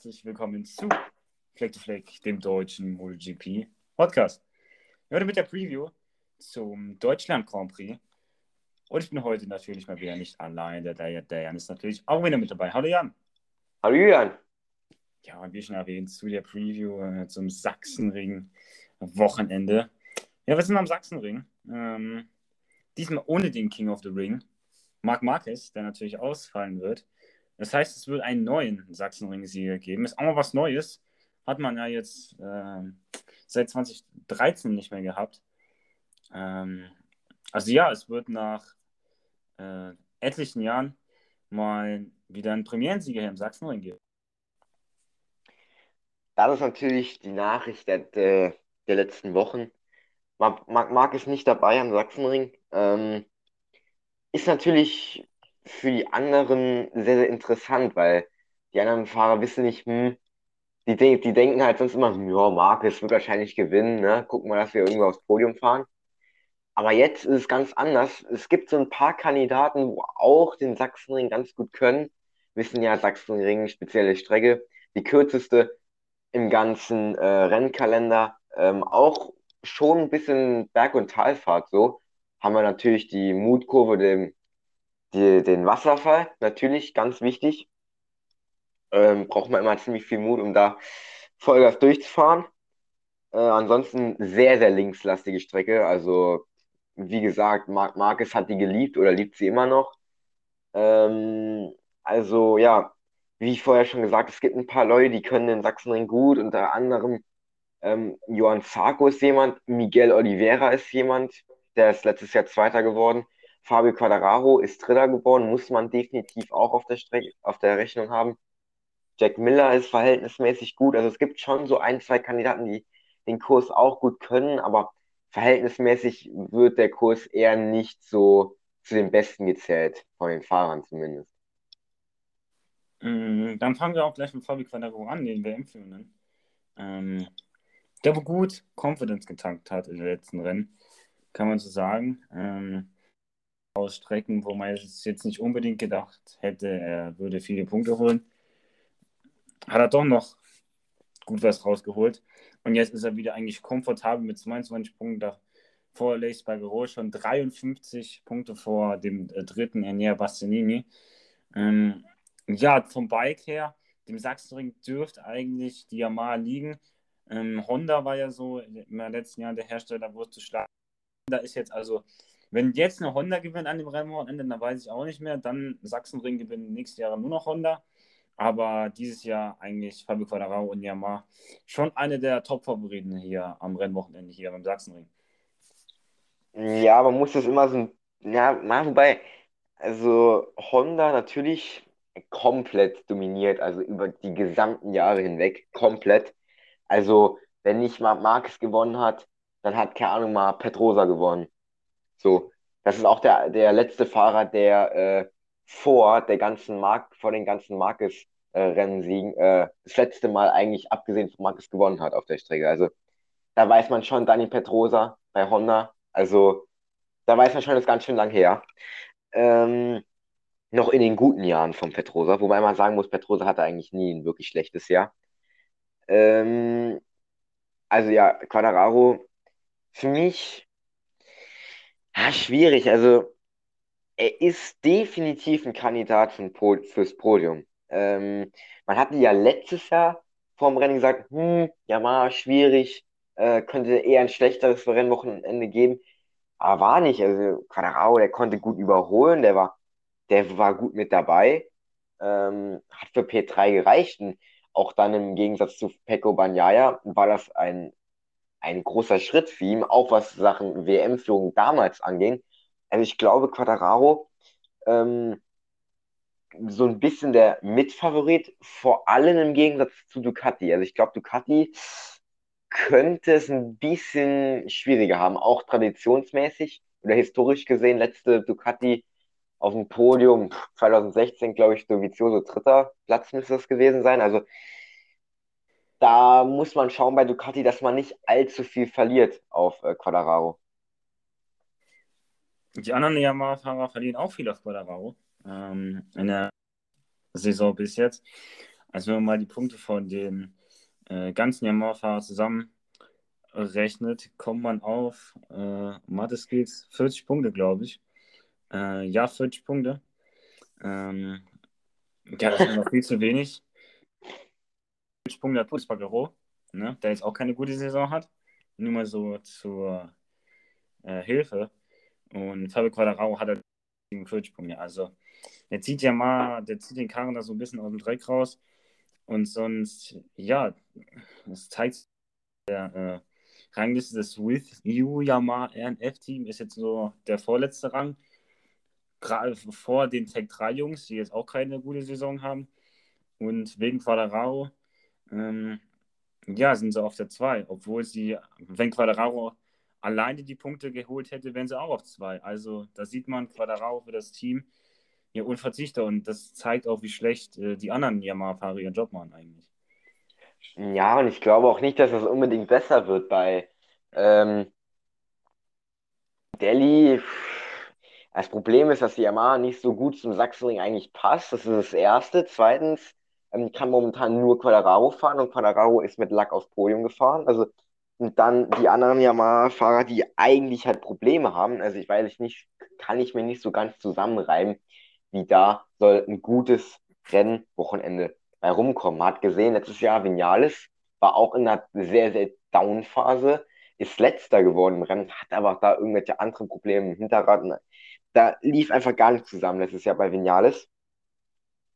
herzlich willkommen zu Fleck to Fleck, dem deutschen MotoGP Podcast. Heute mit der Preview zum Deutschland Grand Prix. Und ich bin heute natürlich mal wieder nicht allein. Der, der, der Jan ist natürlich auch wieder mit dabei. Hallo Jan. Hallo Julian. Ja, wie schon erwähnt, zu der Preview äh, zum Sachsenring-Wochenende. Ja, wir sind am Sachsenring. Ähm, diesmal ohne den King of the Ring, Marc Marquez, der natürlich ausfallen wird. Das heißt, es wird einen neuen Sachsenring-Sieger geben. Ist auch mal was Neues. Hat man ja jetzt äh, seit 2013 nicht mehr gehabt. Ähm, also ja, es wird nach äh, etlichen Jahren mal wieder einen Premierensieger hier im Sachsenring geben. Das ist natürlich die Nachricht der, der, der letzten Wochen. Marc, Marc ist nicht dabei am Sachsenring. Ähm, ist natürlich für die anderen sehr, sehr interessant, weil die anderen Fahrer wissen nicht, hm, die, de die denken halt sonst immer, ja, Marcus wird wahrscheinlich gewinnen, ne? Gucken wir, dass wir irgendwo aufs Podium fahren. Aber jetzt ist es ganz anders. Es gibt so ein paar Kandidaten, wo auch den Sachsenring ganz gut können. Wissen ja, Sachsenring, spezielle Strecke, die kürzeste im ganzen äh, Rennkalender. Ähm, auch schon ein bisschen Berg- und Talfahrt so. Haben wir natürlich die Mutkurve, dem die, den Wasserfall, natürlich ganz wichtig. Ähm, braucht man immer ziemlich viel Mut, um da Vollgas durchzufahren. Äh, ansonsten sehr, sehr linkslastige Strecke. Also, wie gesagt, Marc Marquez hat die geliebt oder liebt sie immer noch. Ähm, also, ja, wie ich vorher schon gesagt, es gibt ein paar Leute, die können den Sachsenring gut. Unter anderem ähm, Johann Zarco ist jemand, Miguel Oliveira ist jemand, der ist letztes Jahr Zweiter geworden. Fabio Quadraro ist Dritter geworden, muss man definitiv auch auf der Strecke, auf der Rechnung haben. Jack Miller ist verhältnismäßig gut. Also es gibt schon so ein, zwei Kandidaten, die den Kurs auch gut können, aber verhältnismäßig wird der Kurs eher nicht so zu den Besten gezählt, von den Fahrern zumindest. Mm, dann fangen wir auch gleich mit Fabio Quadraro an, den WM-Führenden. Ähm, der wo gut Confidence getankt hat in den letzten Rennen, kann man so sagen. Ähm, aus Strecken, wo man jetzt nicht unbedingt gedacht hätte, er würde viele Punkte holen. Hat er doch noch gut was rausgeholt. Und jetzt ist er wieder eigentlich komfortabel mit 22 Punkten vor Lace Bargero, schon 53 Punkte vor dem äh, dritten Ernähr Bastianini. Ähm, ja, vom Bike her, dem Sachsenring dürfte eigentlich die Yamaha liegen. Ähm, Honda war ja so im letzten Jahr der Hersteller, wo es zu schlagen. Da ist jetzt also wenn jetzt eine Honda gewinnt an dem Rennwochenende, dann weiß ich auch nicht mehr. Dann Sachsenring gewinnt nächstes Jahr nur noch Honda. Aber dieses Jahr eigentlich Fabio Quadraro und Yamaha schon eine der Top-Favoriten hier am Rennwochenende hier beim Sachsenring. Ja, man muss das immer so, ja, mal wobei, also Honda natürlich komplett dominiert, also über die gesamten Jahre hinweg, komplett. Also, wenn nicht mal Marquez gewonnen hat, dann hat, keine Ahnung, mal Petrosa gewonnen. So, das ist auch der, der letzte Fahrer, der äh, vor der ganzen Mark, vor den ganzen Marcus-Rennen siegen, äh, das letzte Mal eigentlich abgesehen von Marcus gewonnen hat auf der Strecke. Also da weiß man schon, Dani Petrosa bei Honda, also da weiß man schon, das ist ganz schön lang her. Ähm, noch in den guten Jahren von Petrosa, wobei man sagen muss, Petrosa hatte eigentlich nie ein wirklich schlechtes Jahr. Ähm, also ja, Quadraro, für mich ja, schwierig. Also, er ist definitiv ein Kandidat für Pod fürs Podium. Ähm, man hatte ja letztes Jahr vorm Rennen gesagt, hm, ja, war schwierig, äh, könnte eher ein schlechteres Rennwochenende geben. Aber war nicht. Also, Quadrao, der konnte gut überholen, der war, der war gut mit dabei. Ähm, hat für P3 gereicht. Und auch dann im Gegensatz zu Pecco Bagnaia war das ein ein großer Schritt für ihn, auch was Sachen WM-Führung damals anging. Also ich glaube, Quadraro ähm, so ein bisschen der Mitfavorit, vor allem im Gegensatz zu Ducati. Also ich glaube, Ducati könnte es ein bisschen schwieriger haben, auch traditionsmäßig oder historisch gesehen. Letzte Ducati auf dem Podium 2016, glaube ich, Dovizioso dritter Platz müsste das gewesen sein. Also da muss man schauen bei Ducati, dass man nicht allzu viel verliert auf äh, Quadraro. Die anderen Yamaha-Fahrer verlieren auch viel auf Quadraro ähm, in der Saison bis jetzt. Also wenn man mal die Punkte von den äh, ganzen Yamaha-Fahrern zusammenrechnet, kommt man auf äh, Mathe Skills 40 Punkte, glaube ich. Äh, ja, 40 Punkte. Ähm, ja, das ist noch viel zu wenig. 40 Punkte hat Putzbagero, ne, der jetzt auch keine gute Saison hat. Nur mal so zur äh, Hilfe. Und Fabio Quadraro hat halt 47 Punkte. Also der zieht ja mal, der zieht den Karren da so ein bisschen aus dem Dreck raus. Und sonst, ja, das zeigt der äh, Rangliste des With You Yamaha RNF-Team ist jetzt so der vorletzte Rang. Gerade vor den Tech 3 Jungs, die jetzt auch keine gute Saison haben. Und wegen Quadraro, ähm, ja, sind sie auf der 2. Obwohl sie, wenn Quadraro alleine die Punkte geholt hätte, wären sie auch auf 2. Also da sieht man Quadraro für das Team ja unverzichtbar. Und das zeigt auch, wie schlecht äh, die anderen Yamaha-Fahrer ihren Job machen eigentlich. Ja, und ich glaube auch nicht, dass es unbedingt besser wird bei ähm, Delhi. Das Problem ist, dass die Yamaha nicht so gut zum Sachsenring eigentlich passt. Das ist das Erste. Zweitens ähm, kann momentan nur Quadraro fahren und Quadraro ist mit Lack aufs Podium gefahren. Also und dann die anderen Yamaha-Fahrer, die eigentlich halt Probleme haben. Also ich weiß nicht, kann ich mir nicht so ganz zusammenreiben, wie da soll ein gutes Rennwochenende bei rumkommen. Man hat gesehen, letztes Jahr Vinales war auch in einer sehr, sehr Down-Phase, ist letzter geworden im Rennen, hat aber da irgendwelche anderen Probleme im Hinterrad. Da lief einfach gar nichts zusammen letztes Jahr bei Vinales.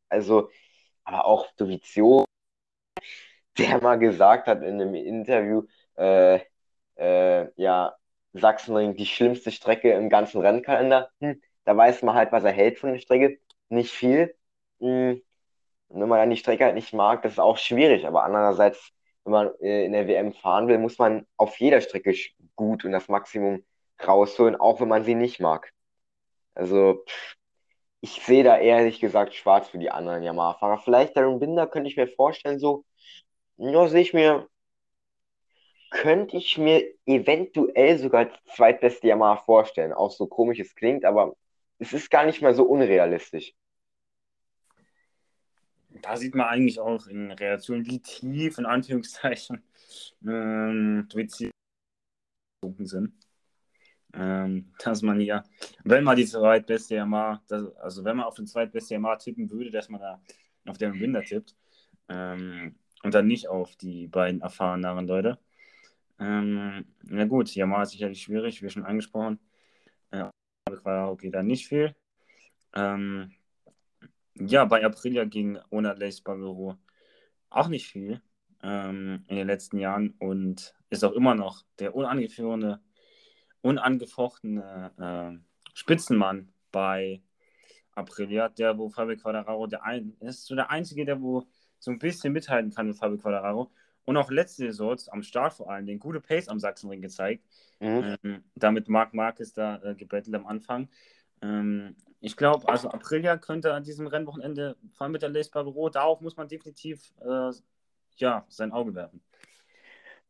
Also, aber auch Dovizio, der mal gesagt hat in einem Interview, äh, äh, ja, Sachsenring die schlimmste Strecke im ganzen Rennkalender. Hm, da weiß man halt, was er hält von der Strecke. Nicht viel. Hm, wenn man dann die Strecke halt nicht mag, das ist auch schwierig. Aber andererseits, wenn man äh, in der WM fahren will, muss man auf jeder Strecke gut und das Maximum rausholen, auch wenn man sie nicht mag. Also, ich sehe da ehrlich gesagt schwarz für die anderen Yamaha-Fahrer. Vielleicht Darren Binder könnte ich mir vorstellen, so, ja, sehe ich mir, könnte ich mir eventuell sogar als zweitbeste Yamaha vorstellen. Auch so komisch es klingt, aber es ist gar nicht mal so unrealistisch da sieht man eigentlich auch in Relation, wie tief, in Anführungszeichen, ähm, sind. Ähm, dass man hier, wenn man die zweitbeste Yamaha, das, also wenn man auf den zweitbeste Yamaha tippen würde, dass man da auf den Winder tippt ähm, und dann nicht auf die beiden erfahreneren Leute. Ähm, na gut, Yamaha ist sicherlich schwierig, wie schon angesprochen. Äh, okay, da nicht viel. Ähm, ja, bei Aprilia ging ohne Lace Barbero auch nicht viel ähm, in den letzten Jahren und ist auch immer noch der unangeführene, unangefochtene äh, Spitzenmann bei Aprilia, der wo Fabio Quadraro der ein, ist so der einzige, der wo so ein bisschen mithalten kann mit Fabio Quadraro und auch letzte Saison am Start vor allem den gute Pace am Sachsenring gezeigt. Mhm. Ähm, damit Marc Marquez da äh, gebettelt am Anfang. Ähm, ich glaube, also Aprilia könnte an diesem Rennwochenende, vor allem mit der Lace Barbero, darauf muss man definitiv äh, ja, sein Auge werfen.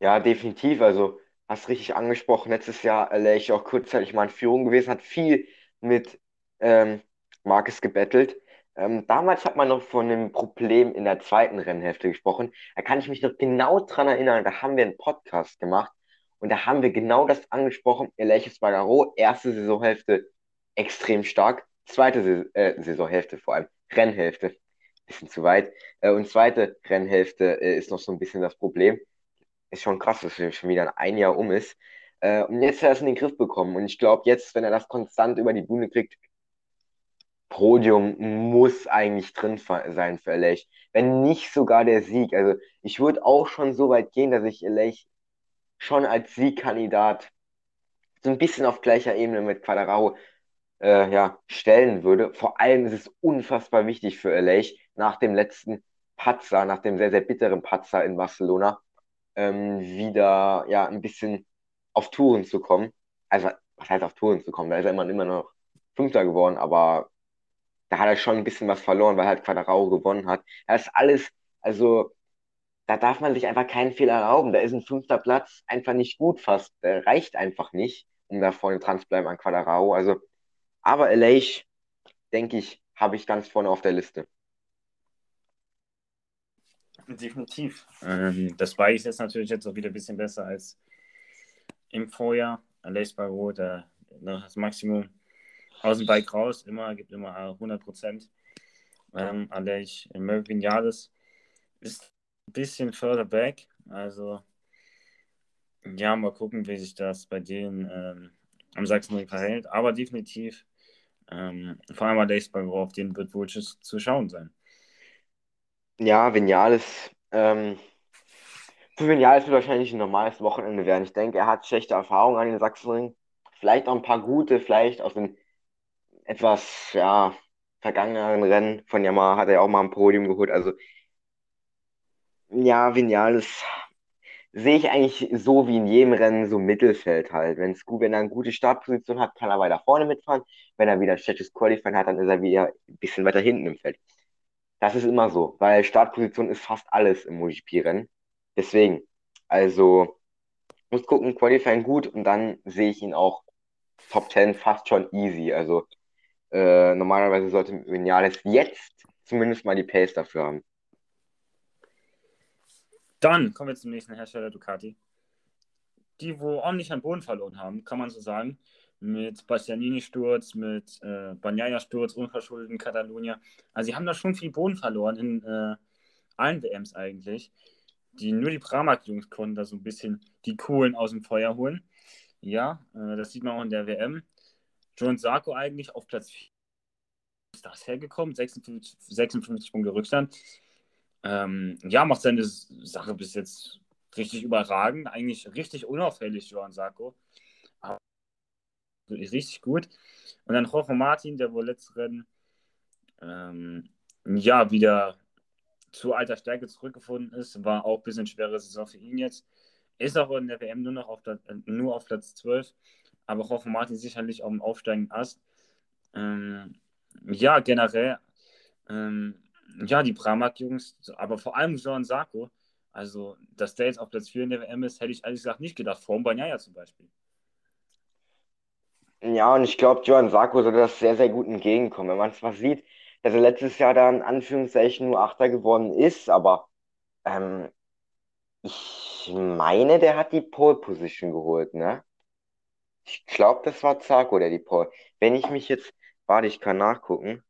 Ja, definitiv. Also, hast richtig angesprochen. Letztes Jahr ich auch kurzzeitig mal in Führung gewesen, hat viel mit ähm, Marcus gebettelt. Ähm, damals hat man noch von einem Problem in der zweiten Rennhälfte gesprochen. Da kann ich mich noch genau dran erinnern. Da haben wir einen Podcast gemacht und da haben wir genau das angesprochen. Elias Bagaro, erste Saisonhälfte extrem stark. Zweite Saison, äh, Saisonhälfte vor allem, Rennhälfte, bisschen zu weit. Äh, und zweite Rennhälfte äh, ist noch so ein bisschen das Problem. Ist schon krass, dass er schon wieder ein Jahr um ist. Äh, und jetzt hat er es in den Griff bekommen. Und ich glaube, jetzt, wenn er das konstant über die Bühne kriegt, Podium muss eigentlich drin sein für LA. Wenn nicht sogar der Sieg. Also ich würde auch schon so weit gehen, dass ich LA schon als Siegkandidat so ein bisschen auf gleicher Ebene mit Quadraro äh, ja, stellen würde. Vor allem ist es unfassbar wichtig für LA nach dem letzten Patzer, nach dem sehr, sehr bitteren Patzer in Barcelona, ähm, wieder ja, ein bisschen auf Touren zu kommen. Also, was heißt auf Touren zu kommen? Da ist er immer, immer noch Fünfter geworden, aber da hat er schon ein bisschen was verloren, weil halt Quadraro gewonnen hat. Das ist alles, also da darf man sich einfach keinen Fehler erlauben. Da ist ein fünfter Platz einfach nicht gut fast. Der reicht einfach nicht, um da vorne dran zu bleiben an Quadraro. Also aber LA, denke ich, habe ich ganz vorne auf der Liste. Definitiv. Ähm, das Bike ist jetzt natürlich jetzt auch wieder ein bisschen besser als im Vorjahr. Lace bei Rot, äh, das Maximum aus dem Bike raus, immer, gibt immer 100 Prozent. Ähm, Alech Melvin Jahres ist ein bisschen further back, also ja, mal gucken, wie sich das bei denen ähm, am Sachsenring verhält, aber definitiv ähm, vor allem Alech Rot, auf den wird wohl zu schauen sein. Ja, Vinales, ähm, für Vinales wird wahrscheinlich ein normales Wochenende werden. Ich denke, er hat schlechte Erfahrungen an den Sachsenring. Vielleicht auch ein paar gute, vielleicht aus den etwas, ja, vergangeneren Rennen von Yamaha hat er auch mal ein Podium geholt. Also, ja, Vinales sehe ich eigentlich so wie in jedem Rennen so Mittelfeld halt. Wenn's gut, wenn er eine gute Startposition hat, kann er weiter vorne mitfahren. Wenn er wieder ein schlechtes Qualifying hat, dann ist er wieder ein bisschen weiter hinten im Feld. Das ist immer so, weil Startposition ist fast alles im MotoGP-Rennen. Deswegen, also muss gucken, Qualifying gut und dann sehe ich ihn auch Top 10 fast schon easy. Also äh, normalerweise sollte Vinales jetzt zumindest mal die Pace dafür haben. Dann kommen wir zum nächsten Hersteller Ducati. Die, wo ordentlich an Boden verloren haben, kann man so sagen mit Bastianini-Sturz, mit äh, Bagnaia-Sturz, unverschuldet in Katalonien. Also sie haben da schon viel Boden verloren in äh, allen WMs eigentlich. Die, nur die Pramac-Jungs konnten da so ein bisschen die Kohlen aus dem Feuer holen. Ja, äh, das sieht man auch in der WM. John Sarko eigentlich auf Platz 4 ist das hergekommen, 56, 56 Punkte Rückstand. Ähm, ja, macht seine Sache bis jetzt richtig überragend, eigentlich richtig unauffällig, Johann Sarko richtig gut. Und dann Jorge Martin, der wohl letztes Rennen ähm, ja wieder zu alter Stärke zurückgefunden ist, war auch ein bisschen schwere Saison für ihn jetzt. Ist auch in der WM nur noch auf, der, nur auf Platz 12, aber Jorge Martin sicherlich auf dem aufsteigenden Ast. Ähm, ja, generell, ähm, ja, die Pramac-Jungs, aber vor allem Jean Sarko, also, dass der jetzt auf Platz 4 in der WM ist, hätte ich ehrlich gesagt nicht gedacht, vor dem Banyaya zum Beispiel. Ja, und ich glaube, Johann Sarko sollte das sehr, sehr gut entgegenkommen. Wenn man zwar sieht, dass er letztes Jahr da in Anführungszeichen nur Achter geworden ist, aber ähm, ich meine, der hat die Pole Position geholt, ne? Ich glaube, das war Zarko, der die Pole. Wenn ich mich jetzt, warte, ich kann nachgucken.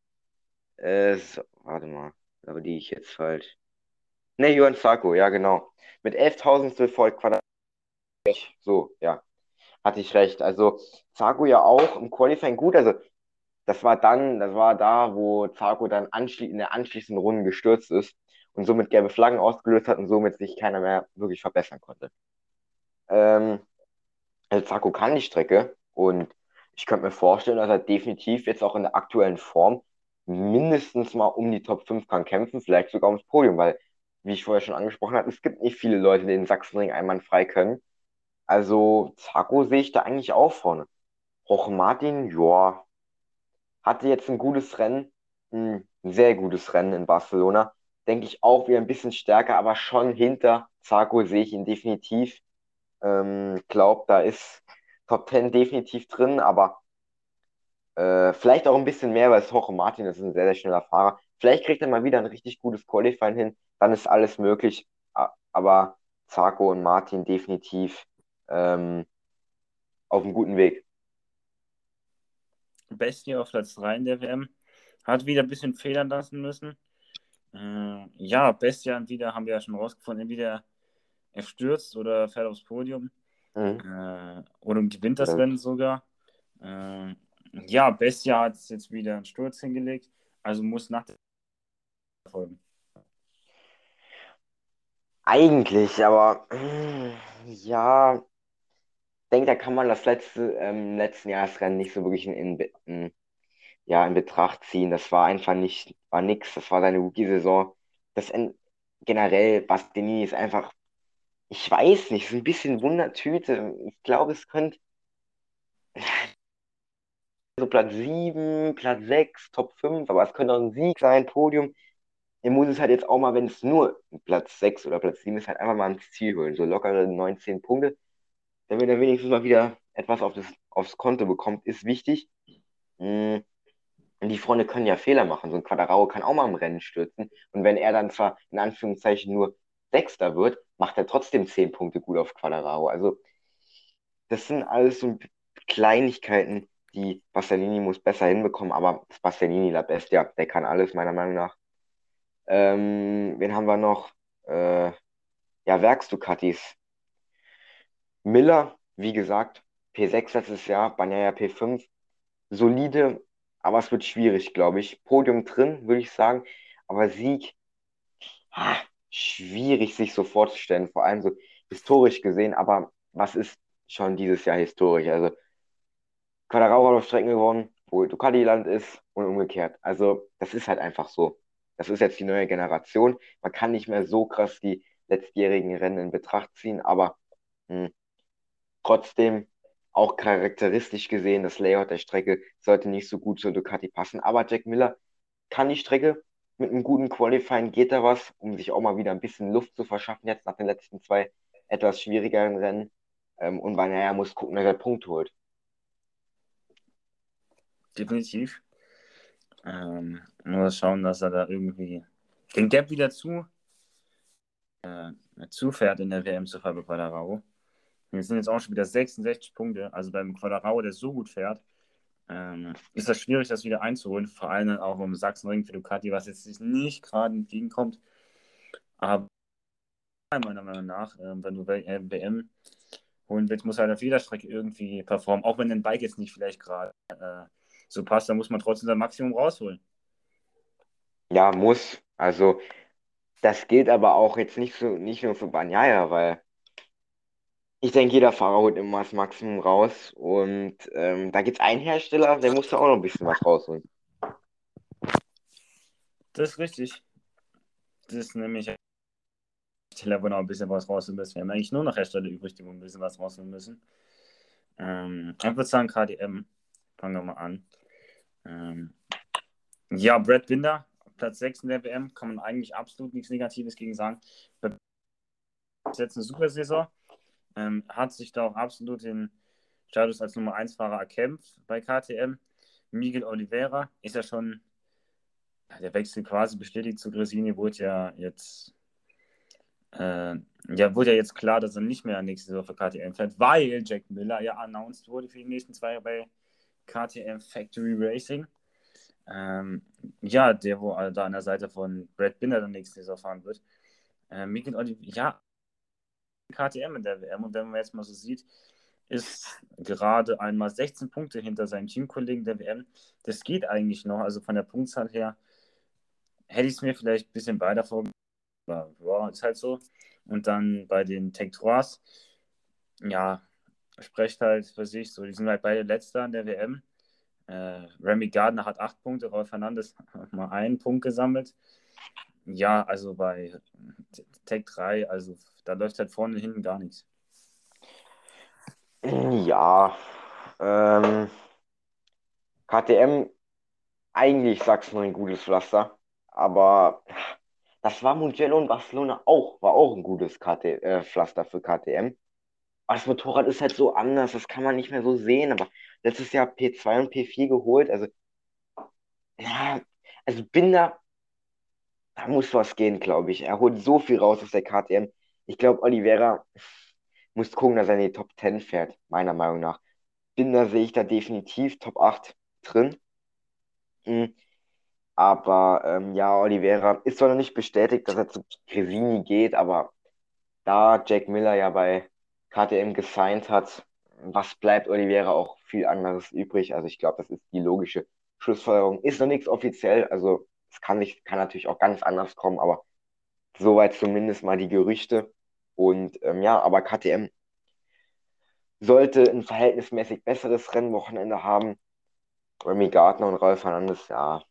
Äh, so, warte mal, aber die ich jetzt falsch. Ne, Johann Zarko, ja, genau. Mit 11.000 Volt Quadrat. So, ja hatte ich recht. Also Zago ja auch im Qualifying gut. Also das war dann, das war da, wo Zago dann anschli in der anschließenden Runde gestürzt ist und somit gelbe Flaggen ausgelöst hat und somit sich keiner mehr wirklich verbessern konnte. Ähm, also Zago kann die Strecke und ich könnte mir vorstellen, dass er definitiv jetzt auch in der aktuellen Form mindestens mal um die Top 5 kann kämpfen, vielleicht sogar ums Podium, weil, wie ich vorher schon angesprochen habe, es gibt nicht viele Leute, die den Sachsenring einwandfrei können. Also, Zago sehe ich da eigentlich auch vorne. Roch Martin, ja, hatte jetzt ein gutes Rennen, ein sehr gutes Rennen in Barcelona. Denke ich auch wieder ein bisschen stärker, aber schon hinter Zago sehe ich ihn definitiv. Ähm, glaub, da ist Top 10 definitiv drin, aber äh, vielleicht auch ein bisschen mehr, weil es Jorge Martin ist ein sehr, sehr schneller Fahrer. Vielleicht kriegt er mal wieder ein richtig gutes Qualifying hin, dann ist alles möglich. Aber Zarko und Martin definitiv ähm, auf einem guten Weg. Bestie auf Platz 3 in der WM. Hat wieder ein bisschen federn lassen müssen. Äh, ja, Bestia wieder haben wir ja schon rausgefunden, entweder er stürzt oder fährt aufs Podium. Mhm. Äh, oder gewinnt das ja. Rennen sogar. Äh, ja, Bestia hat jetzt wieder einen Sturz hingelegt, also muss nach der folgen. Eigentlich, aber ja, denke, da kann man das letzte, ähm, letzten Jahresrennen nicht so wirklich in, in, ja, in Betracht ziehen. Das war einfach nicht, war nix. Das war seine Rookie-Saison. Das in, generell, Bastianini ist einfach, ich weiß nicht, ist ein bisschen Wundertüte. Ich glaube, es könnte so Platz 7, Platz 6, Top 5, aber es könnte auch ein Sieg sein, Podium. Er muss es halt jetzt auch mal, wenn es nur Platz 6 oder Platz 7 ist, halt einfach mal ins Ziel holen. So lockere 19 Punkte damit er wenigstens mal wieder etwas auf das, aufs Konto bekommt, ist wichtig. Mm, die Freunde können ja Fehler machen. So ein Quadraro kann auch mal im Rennen stürzen. Und wenn er dann zwar in Anführungszeichen nur Sechster wird, macht er trotzdem zehn Punkte gut auf Quadraro. Also, das sind alles so Kleinigkeiten, die Bastianini muss besser hinbekommen, aber Bastianini la Bestia, der kann alles, meiner Meinung nach. Ähm, wen haben wir noch? Äh, ja, Werks-Ducatis. Miller, wie gesagt, P6 letztes Jahr, Banyaya P5. Solide, aber es wird schwierig, glaube ich. Podium drin, würde ich sagen. Aber Sieg, ah, schwierig sich so vorzustellen. Vor allem so historisch gesehen. Aber was ist schon dieses Jahr historisch? Also, Quadraro hat auf Strecken gewonnen, wo Ducati Land ist und umgekehrt. Also, das ist halt einfach so. Das ist jetzt die neue Generation. Man kann nicht mehr so krass die letztjährigen Rennen in Betracht ziehen, aber mh, hm, trotzdem auch charakteristisch gesehen, das Layout der Strecke sollte nicht so gut zur Ducati passen. Aber Jack Miller kann die Strecke mit einem guten Qualifying geht da was, um sich auch mal wieder ein bisschen Luft zu verschaffen, jetzt nach den letzten zwei etwas schwierigeren Rennen. Ähm, und er muss gucken, dass er Punkt holt. Definitiv. Ähm, nur schauen, dass er da irgendwie den Gap wieder zu äh, zufährt in der WM zu Fabio Quadraro. Wir sind jetzt auch schon wieder 66 Punkte. Also beim Quadraro, der so gut fährt, ähm, ist das schwierig, das wieder einzuholen. Vor allem auch um Sachsenring für Ducati, was jetzt nicht gerade entgegenkommt. Aber meiner Meinung nach, äh, wenn du WM äh, holen willst, muss halt auf jeder Strecke irgendwie performen. Auch wenn dein Bike jetzt nicht vielleicht gerade äh, so passt, dann muss man trotzdem sein Maximum rausholen. Ja, muss. Also, das gilt aber auch jetzt nicht, so, nicht nur für Banyaya, weil ich denke, jeder Fahrer holt immer das Maximum raus. Und ähm, da gibt es einen Hersteller, der muss da auch noch ein bisschen was rausholen. Das ist richtig. Das ist nämlich Hersteller, wo noch ein bisschen was rausholen müssen. Wir haben eigentlich nur noch Hersteller übrig, die ein bisschen was rausholen müssen. Ähm, ich würde sagen, KDM. Fangen wir mal an. Ähm, ja, Brad Binder, Platz 6 in der WM, kann man eigentlich absolut nichts Negatives gegen sagen. Ist jetzt eine super Saison. Ähm, hat sich da auch absolut den Status als Nummer 1 Fahrer erkämpft bei KTM. Miguel Oliveira ist ja schon, der Wechsel quasi bestätigt zu Gresini, wurde ja jetzt, äh, ja, wurde ja jetzt klar, dass er nicht mehr nächste Saison für KTM fährt, weil Jack Miller ja announced wurde für die nächsten zwei Jahre bei KTM Factory Racing. Ähm, ja, der, wo da an der Seite von Brad Binder dann nächste Saison fahren wird. Äh, Miguel Oliveira, ja, KTM in der WM. Und wenn man jetzt mal so sieht, ist gerade einmal 16 Punkte hinter seinen Teamkollegen der WM. Das geht eigentlich noch. Also von der Punktzahl her hätte ich es mir vielleicht ein bisschen weiter vorgestellt. Aber ja, ist halt so. Und dann bei den Tech Trois, ja, sprecht halt für sich so. Die sind halt beide Letzter in der WM. Äh, Remy Gardner hat acht Punkte, Rolf Fernandes hat mal einen Punkt gesammelt. Ja, also bei Tech 3, also da läuft halt vorne und hinten gar nichts. Ja, ähm, KTM, eigentlich nur ein gutes Pflaster, aber das war Mugello und Barcelona auch, war auch ein gutes KT, äh, Pflaster für KTM. Aber das Motorrad ist halt so anders, das kann man nicht mehr so sehen, aber letztes Jahr P2 und P4 geholt, also ja, also Binder, da muss was gehen, glaube ich. Er holt so viel raus aus der KTM. Ich glaube, Oliveira muss gucken, dass er in die Top 10 fährt, meiner Meinung nach. Binder sehe ich da definitiv Top 8 drin. Mhm. Aber ähm, ja, Oliveira ist zwar noch nicht bestätigt, dass er zu Cresini geht, aber da Jack Miller ja bei KTM gesigned hat, was bleibt Oliveira auch viel anderes übrig? Also ich glaube, das ist die logische Schlussfolgerung. Ist noch nichts offiziell, also es kann, nicht, kann natürlich auch ganz anders kommen, aber soweit zumindest mal die Gerüchte. Und ähm, ja, aber KTM sollte ein verhältnismäßig besseres Rennwochenende haben. Remy Gardner und Rolf Hernandez, ja,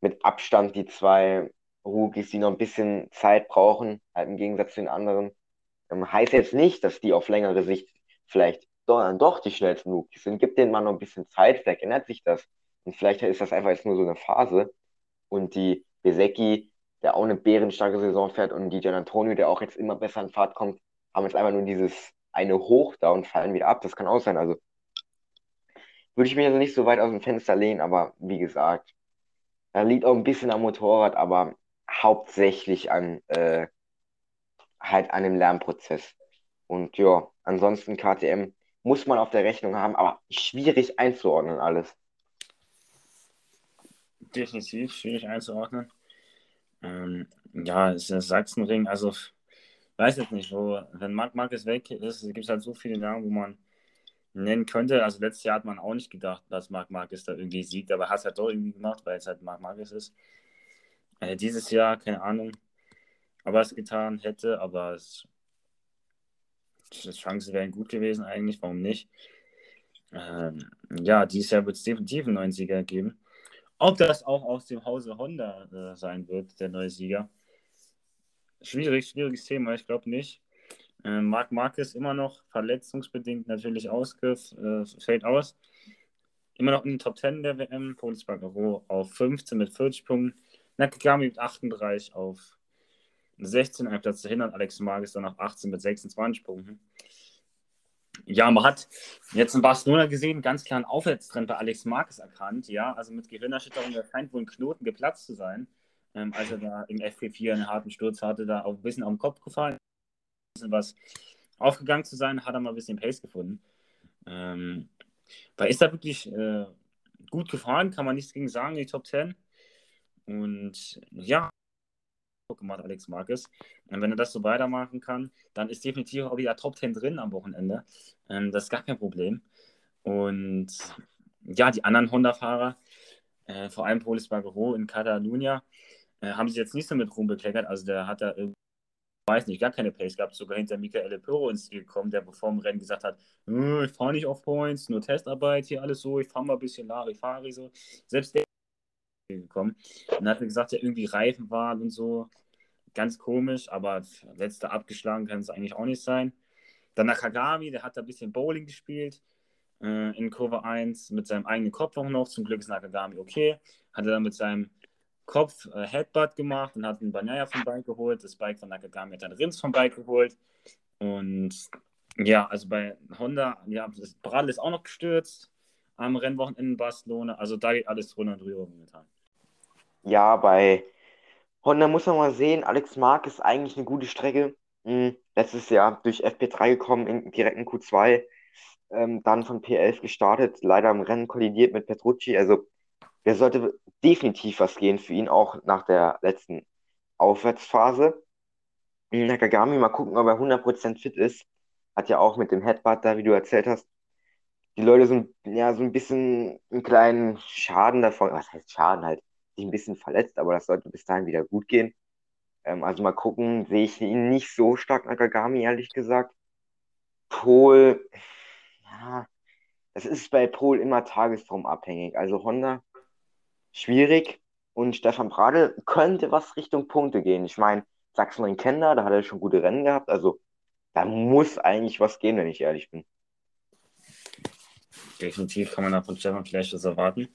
mit Abstand die zwei Rookies, die noch ein bisschen Zeit brauchen, halt im Gegensatz zu den anderen. Ähm, heißt jetzt nicht, dass die auf längere Sicht vielleicht doch, doch die schnellsten Rookies sind. Gibt denen mal noch ein bisschen Zeit, vielleicht ändert sich das. Und vielleicht ist das einfach jetzt nur so eine Phase. Und die Besecki, der auch eine bärenstarke Saison fährt und die Gian Antonio, der auch jetzt immer besser in Fahrt kommt, haben jetzt einfach nur dieses eine Hoch da und fallen wieder ab. Das kann auch sein. Also würde ich mich also nicht so weit aus dem Fenster lehnen, aber wie gesagt, da liegt auch ein bisschen am Motorrad, aber hauptsächlich an äh, halt an dem Lernprozess. Und ja, ansonsten KTM muss man auf der Rechnung haben, aber schwierig einzuordnen alles. Definitiv schwierig einzuordnen. Ähm, ja, es ist Sachsenring, also weiß jetzt nicht, wo, wenn Marc Marquez weg ist, gibt es halt so viele Namen, wo man nennen könnte. Also letztes Jahr hat man auch nicht gedacht, dass Marc Marquez da irgendwie siegt, aber hat es halt doch irgendwie gemacht, weil es halt Marc Marquez ist. Äh, dieses Jahr, keine Ahnung, ob er es getan hätte, aber es, die Chancen wären gut gewesen eigentlich, warum nicht? Ähm, ja, dieses Jahr wird es definitiv einen neuen Sieger geben. Ob das auch aus dem Hause Honda äh, sein wird, der neue Sieger. Schwierig, schwieriges Thema, ich glaube nicht. Äh, Marc Marquez immer noch verletzungsbedingt natürlich ausgriff, äh, fällt aus. Immer noch in den Top 10 der WM. Polis Bagaro auf 15 mit 40 Punkten. Nakagami mit 38 auf 16, ein Platz dahinter. Alex Marquez dann auf 18 mit 26 Punkten. Ja, man hat jetzt in Barcelona gesehen, ganz klar einen Aufwärtstrend bei Alex Marquez erkannt. Ja, also mit Gehirnerschütterung, da scheint wohl ein Knoten geplatzt zu sein. Ähm, als er da im FP4 einen harten Sturz hatte, da auch ein bisschen auf den Kopf gefallen bisschen was aufgegangen zu sein, hat er mal ein bisschen Pace gefunden. Ähm, weil ist er wirklich äh, gut gefahren, kann man nichts gegen sagen, die Top 10. Und ja, gemacht, Alex Marquez. Und wenn er das so weitermachen kann, dann ist definitiv auch wieder Top 10 drin am Wochenende. Ähm, das ist gar kein Problem. Und ja, die anderen Honda-Fahrer, äh, vor allem Polis Bagero in Catalunya, äh, haben sich jetzt nicht so mit Ruhm bekleckert. Also der hat da irgendwie weiß nicht, gar keine Pace gehabt, sogar hinter Michael Piro ins Ziel gekommen, der bevor dem Rennen gesagt hat, hm, ich fahre nicht auf Points, nur Testarbeit, hier alles so, ich fahre mal ein bisschen Larifari so. Selbst der gekommen. Und hat gesagt, ja, irgendwie Reifen waren und so. Ganz komisch, aber letzter abgeschlagen kann es eigentlich auch nicht sein. Dann Nakagami, der hat da ein bisschen Bowling gespielt äh, in Kurve 1 mit seinem eigenen Kopf auch noch. Zum Glück ist Nakagami okay. Hat er dann mit seinem Kopf äh, Headbutt gemacht und hat einen Banaya vom Bike geholt. Das Bike von Nakagami hat dann Rins vom Bike geholt. Und ja, also bei Honda, ja, das Bradl ist auch noch gestürzt am Rennwochenende in Barcelona. Also da geht alles drunter und drüber momentan. Ja, bei Honda muss man mal sehen, Alex Mark ist eigentlich eine gute Strecke. Hm, letztes Jahr durch FP3 gekommen, in direkten Q2, ähm, dann von P11 gestartet, leider im Rennen kollidiert mit Petrucci. Also der sollte definitiv was gehen für ihn, auch nach der letzten Aufwärtsphase. Nakagami, mal gucken, ob er 100% fit ist. Hat ja auch mit dem Headbutt da, wie du erzählt hast, die Leute so, ja, so ein bisschen einen kleinen Schaden davon, was heißt Schaden halt, sich ein bisschen verletzt, aber das sollte bis dahin wieder gut gehen. Ähm, also mal gucken, sehe ich ihn nicht so stark Nakagami, ehrlich gesagt. Pol, ja, das ist bei Pol immer tagesformabhängig. Also Honda schwierig. Und Stefan Bradl könnte was Richtung Punkte gehen. Ich meine, Sachsen kennt er, da hat er schon gute Rennen gehabt. Also da muss eigentlich was gehen, wenn ich ehrlich bin. Definitiv kann man da von Stefan vielleicht was erwarten.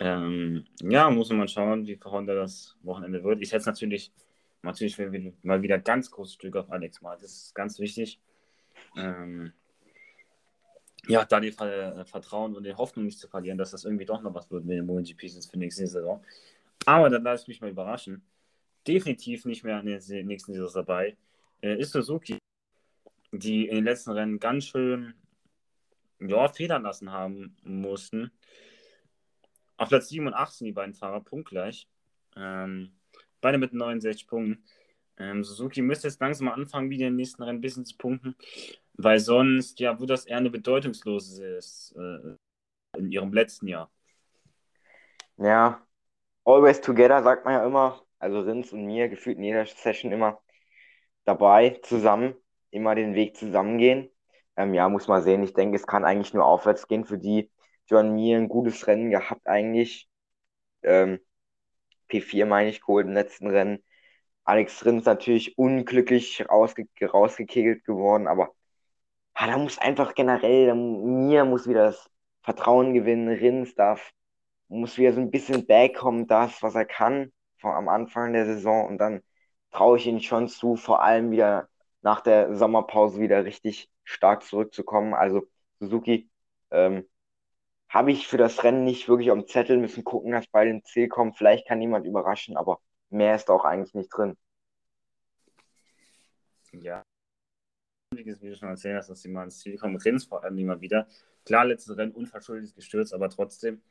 Ähm, ja, muss man schauen, wie Honda das Wochenende wird. Ich setze natürlich, natürlich mal wieder ganz großes Stück auf Alex mal. Das ist ganz wichtig. Ähm, ja, da die äh, Vertrauen und die Hoffnung nicht zu verlieren, dass das irgendwie doch noch was wird mit den MotoGP für nächste Saison. Aber dann lasse ich mich mal überraschen. Definitiv nicht mehr in der nächsten Saison dabei. Äh, ist Suzuki, die in den letzten Rennen ganz schön ja, federn lassen haben mussten. Auf Platz 7 und 18 die beiden Fahrer punktgleich. Ähm, beide mit 69 Punkten. Ähm, Suzuki müsste jetzt langsam mal anfangen, wieder den nächsten Rennen ein bisschen zu punkten. Weil sonst, ja, wird das eher eine bedeutungslose äh, in ihrem letzten Jahr. Ja, always together, sagt man ja immer. Also Rins und mir gefühlt in jeder Session immer dabei, zusammen, immer den Weg zusammengehen. Ähm, ja, muss man sehen. Ich denke, es kann eigentlich nur aufwärts gehen für die. John Mir ein gutes Rennen gehabt eigentlich. Ähm, P4 meine ich geholt im letzten Rennen. Alex Rins natürlich unglücklich rausge rausgekegelt geworden, aber ah, da muss einfach generell, mir muss wieder das Vertrauen gewinnen, Rins darf, muss wieder so ein bisschen backkommen, das, was er kann, vor, am Anfang der Saison und dann traue ich ihn schon zu, vor allem wieder nach der Sommerpause wieder richtig stark zurückzukommen. Also Suzuki, ähm, habe ich für das Rennen nicht wirklich am Zettel, müssen gucken, dass beide ins Ziel kommen. Vielleicht kann jemand überraschen, aber mehr ist da auch eigentlich nicht drin. Ja. Wie du schon erzählt dass sie mal ins Ziel kommen, Rins vor allem immer wieder. Klar, letztes Rennen unverschuldet gestürzt, aber trotzdem.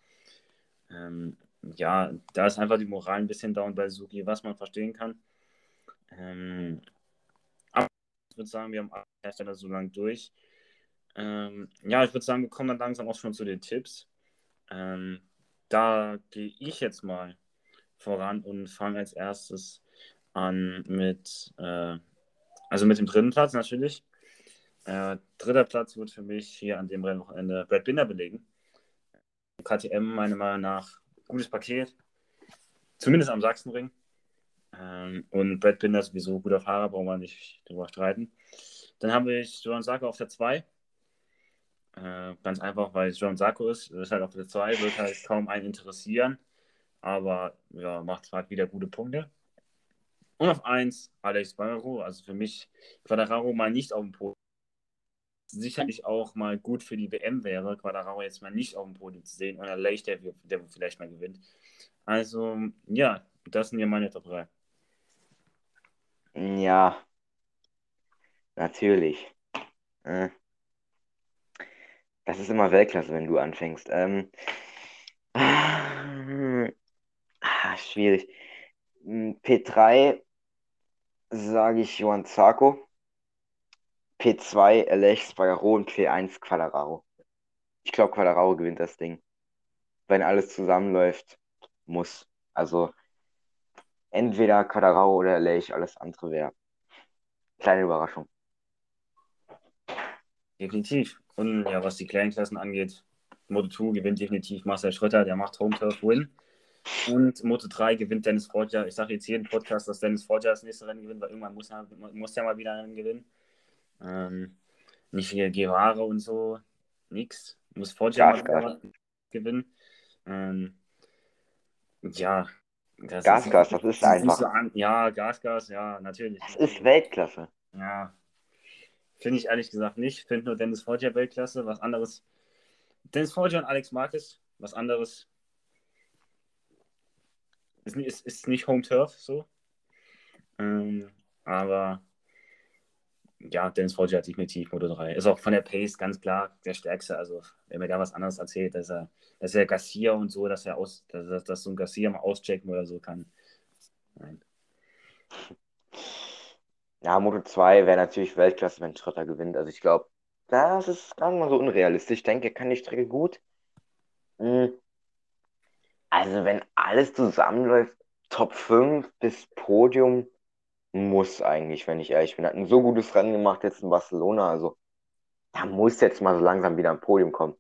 Ähm, ja, da ist einfach die Moral ein bisschen down bei Suki, was man verstehen kann. Ähm, aber ich würde sagen, wir haben alle Hersteller so lang durch. Ähm, ja, ich würde sagen, wir kommen dann langsam auch schon zu den Tipps. Ähm, da gehe ich jetzt mal voran und fange als erstes an mit, äh, also mit dem dritten Platz natürlich. Äh, dritter Platz wird für mich hier an dem Rennwochenende Brad Binder belegen. KTM meiner Meinung nach gutes Paket, zumindest am Sachsenring. Ähm, und Brad Binder ist sowieso guter Fahrer, brauchen wir nicht drüber streiten. Dann habe ich Johann Sarko auf der 2. Äh, ganz einfach, weil es Johann Sarko ist. Das ist halt auf der 2, wird halt kaum einen interessieren. Aber ja, macht halt wieder gute Punkte. Und auf 1 Alex Quadraro. Also für mich Quadraro mal nicht auf dem Podium. Sicherlich auch mal gut für die WM wäre, Quadraro jetzt mal nicht auf dem Podium zu sehen. Und Leicht, der, der vielleicht mal gewinnt. Also, ja, das sind ja meine Top 3. Ja, natürlich. Äh, das ist immer Weltklasse, wenn du anfängst. Ähm, ah, schwierig. Hm, P3 sage ich Johann Zarco. P2 Alex Spagaro und P1 Quadraro. Ich glaube, Quadraro gewinnt das Ding. Wenn alles zusammenläuft, muss. Also entweder Quadraro oder Lech, alles andere wäre. Kleine Überraschung. Definitiv. Und ja, was die kleinen Klassen angeht, Moto 2 gewinnt definitiv Marcel Schröter, der macht Home Turf Win. Und Moto 3 gewinnt Dennis Forger. Ich sage jetzt jeden Podcast, dass Dennis Forger das nächste Rennen gewinnt, weil irgendwann muss er, muss er mal wieder einen gewinnen. Ähm, nicht wie Guevara und so, nix. Muss Forger mal wieder gewinnen. Ähm, ja, das Gasgas, das ist einfach. So ja, Gasgas, ja, natürlich. Das ist Weltklasse. Ja. Finde ich ehrlich gesagt nicht. Finde nur Dennis Forger Weltklasse. Was anderes. Dennis Forger und Alex Marquez, was anderes. Ist, ist, ist nicht Home Turf so. Ähm, aber ja, Dennis Forger hat definitiv Moto 3. Ist auch von der Pace ganz klar der stärkste. Also, wenn mir da was anderes erzählt, dass er, dass er Garcia und so, dass er aus, dass, dass so ein Garcia mal auschecken oder so kann. Nein. Ja, Moto 2 wäre natürlich Weltklasse, wenn Schrotter gewinnt. Also ich glaube, das ist gar nicht mal so unrealistisch. Ich denke, er kann die Strecke gut. Hm. Also wenn alles zusammenläuft, Top 5 bis Podium, muss eigentlich, wenn ich ehrlich bin. Hat ein so gutes Rennen gemacht jetzt in Barcelona. Also da muss jetzt mal so langsam wieder ein Podium kommen.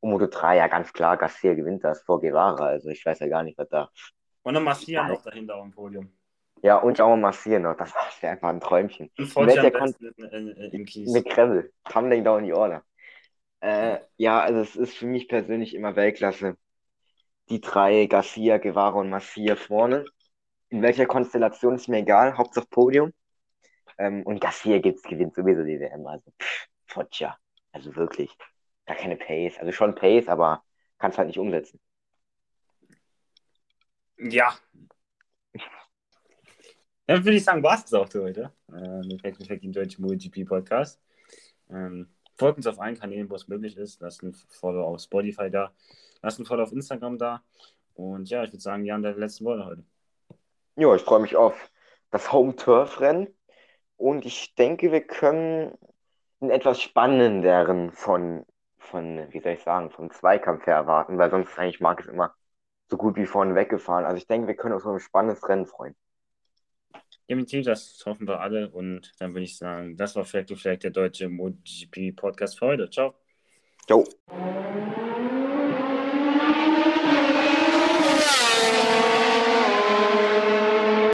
Und Moto 3, ja ganz klar, Garcia gewinnt das vor Guevara. Also ich weiß ja gar nicht, was da. Und dann Marcia noch dahinter auf dem Podium. Ja, und auch mal Marcia noch. Das wäre einfach ein Träumchen. Und Welcher in, in, Kies. Mit Kreml. Tumbling down the order. Äh, ja, also es ist für mich persönlich immer Weltklasse. Die drei, Garcia, Guevara und Marcia vorne in welcher Konstellation ist mir egal, Hauptsache Podium. Ähm, und Garcia gibt's, gewinnt sowieso die WM. Also, pff, Foggia. Also wirklich. Gar keine Pace. Also schon Pace, aber kannst halt nicht umsetzen. Ja. Dann würde ich sagen, war es auch für heute. Äh, mit Fact Fact im deutschen MotoGP Podcast. Ähm, folgt uns auf allen Kanälen, wo es möglich ist. Lasst ein Follow auf Spotify da. Lasst ein Follow auf Instagram da. Und ja, ich würde sagen, Jan, der letzten Worte heute. Ja, ich freue mich auf das Home-Turf-Rennen und ich denke, wir können einen etwas spannenderen von, von, wie soll ich sagen, vom Zweikampf her erwarten, weil sonst eigentlich mag es immer so gut wie vorne weggefahren. Also ich denke, wir können uns auf ein spannendes Rennen freuen. Definitiv, das hoffen wir alle und dann würde ich sagen, das war vielleicht, vielleicht der deutsche MotoGP Podcast für heute. Ciao. Ciao.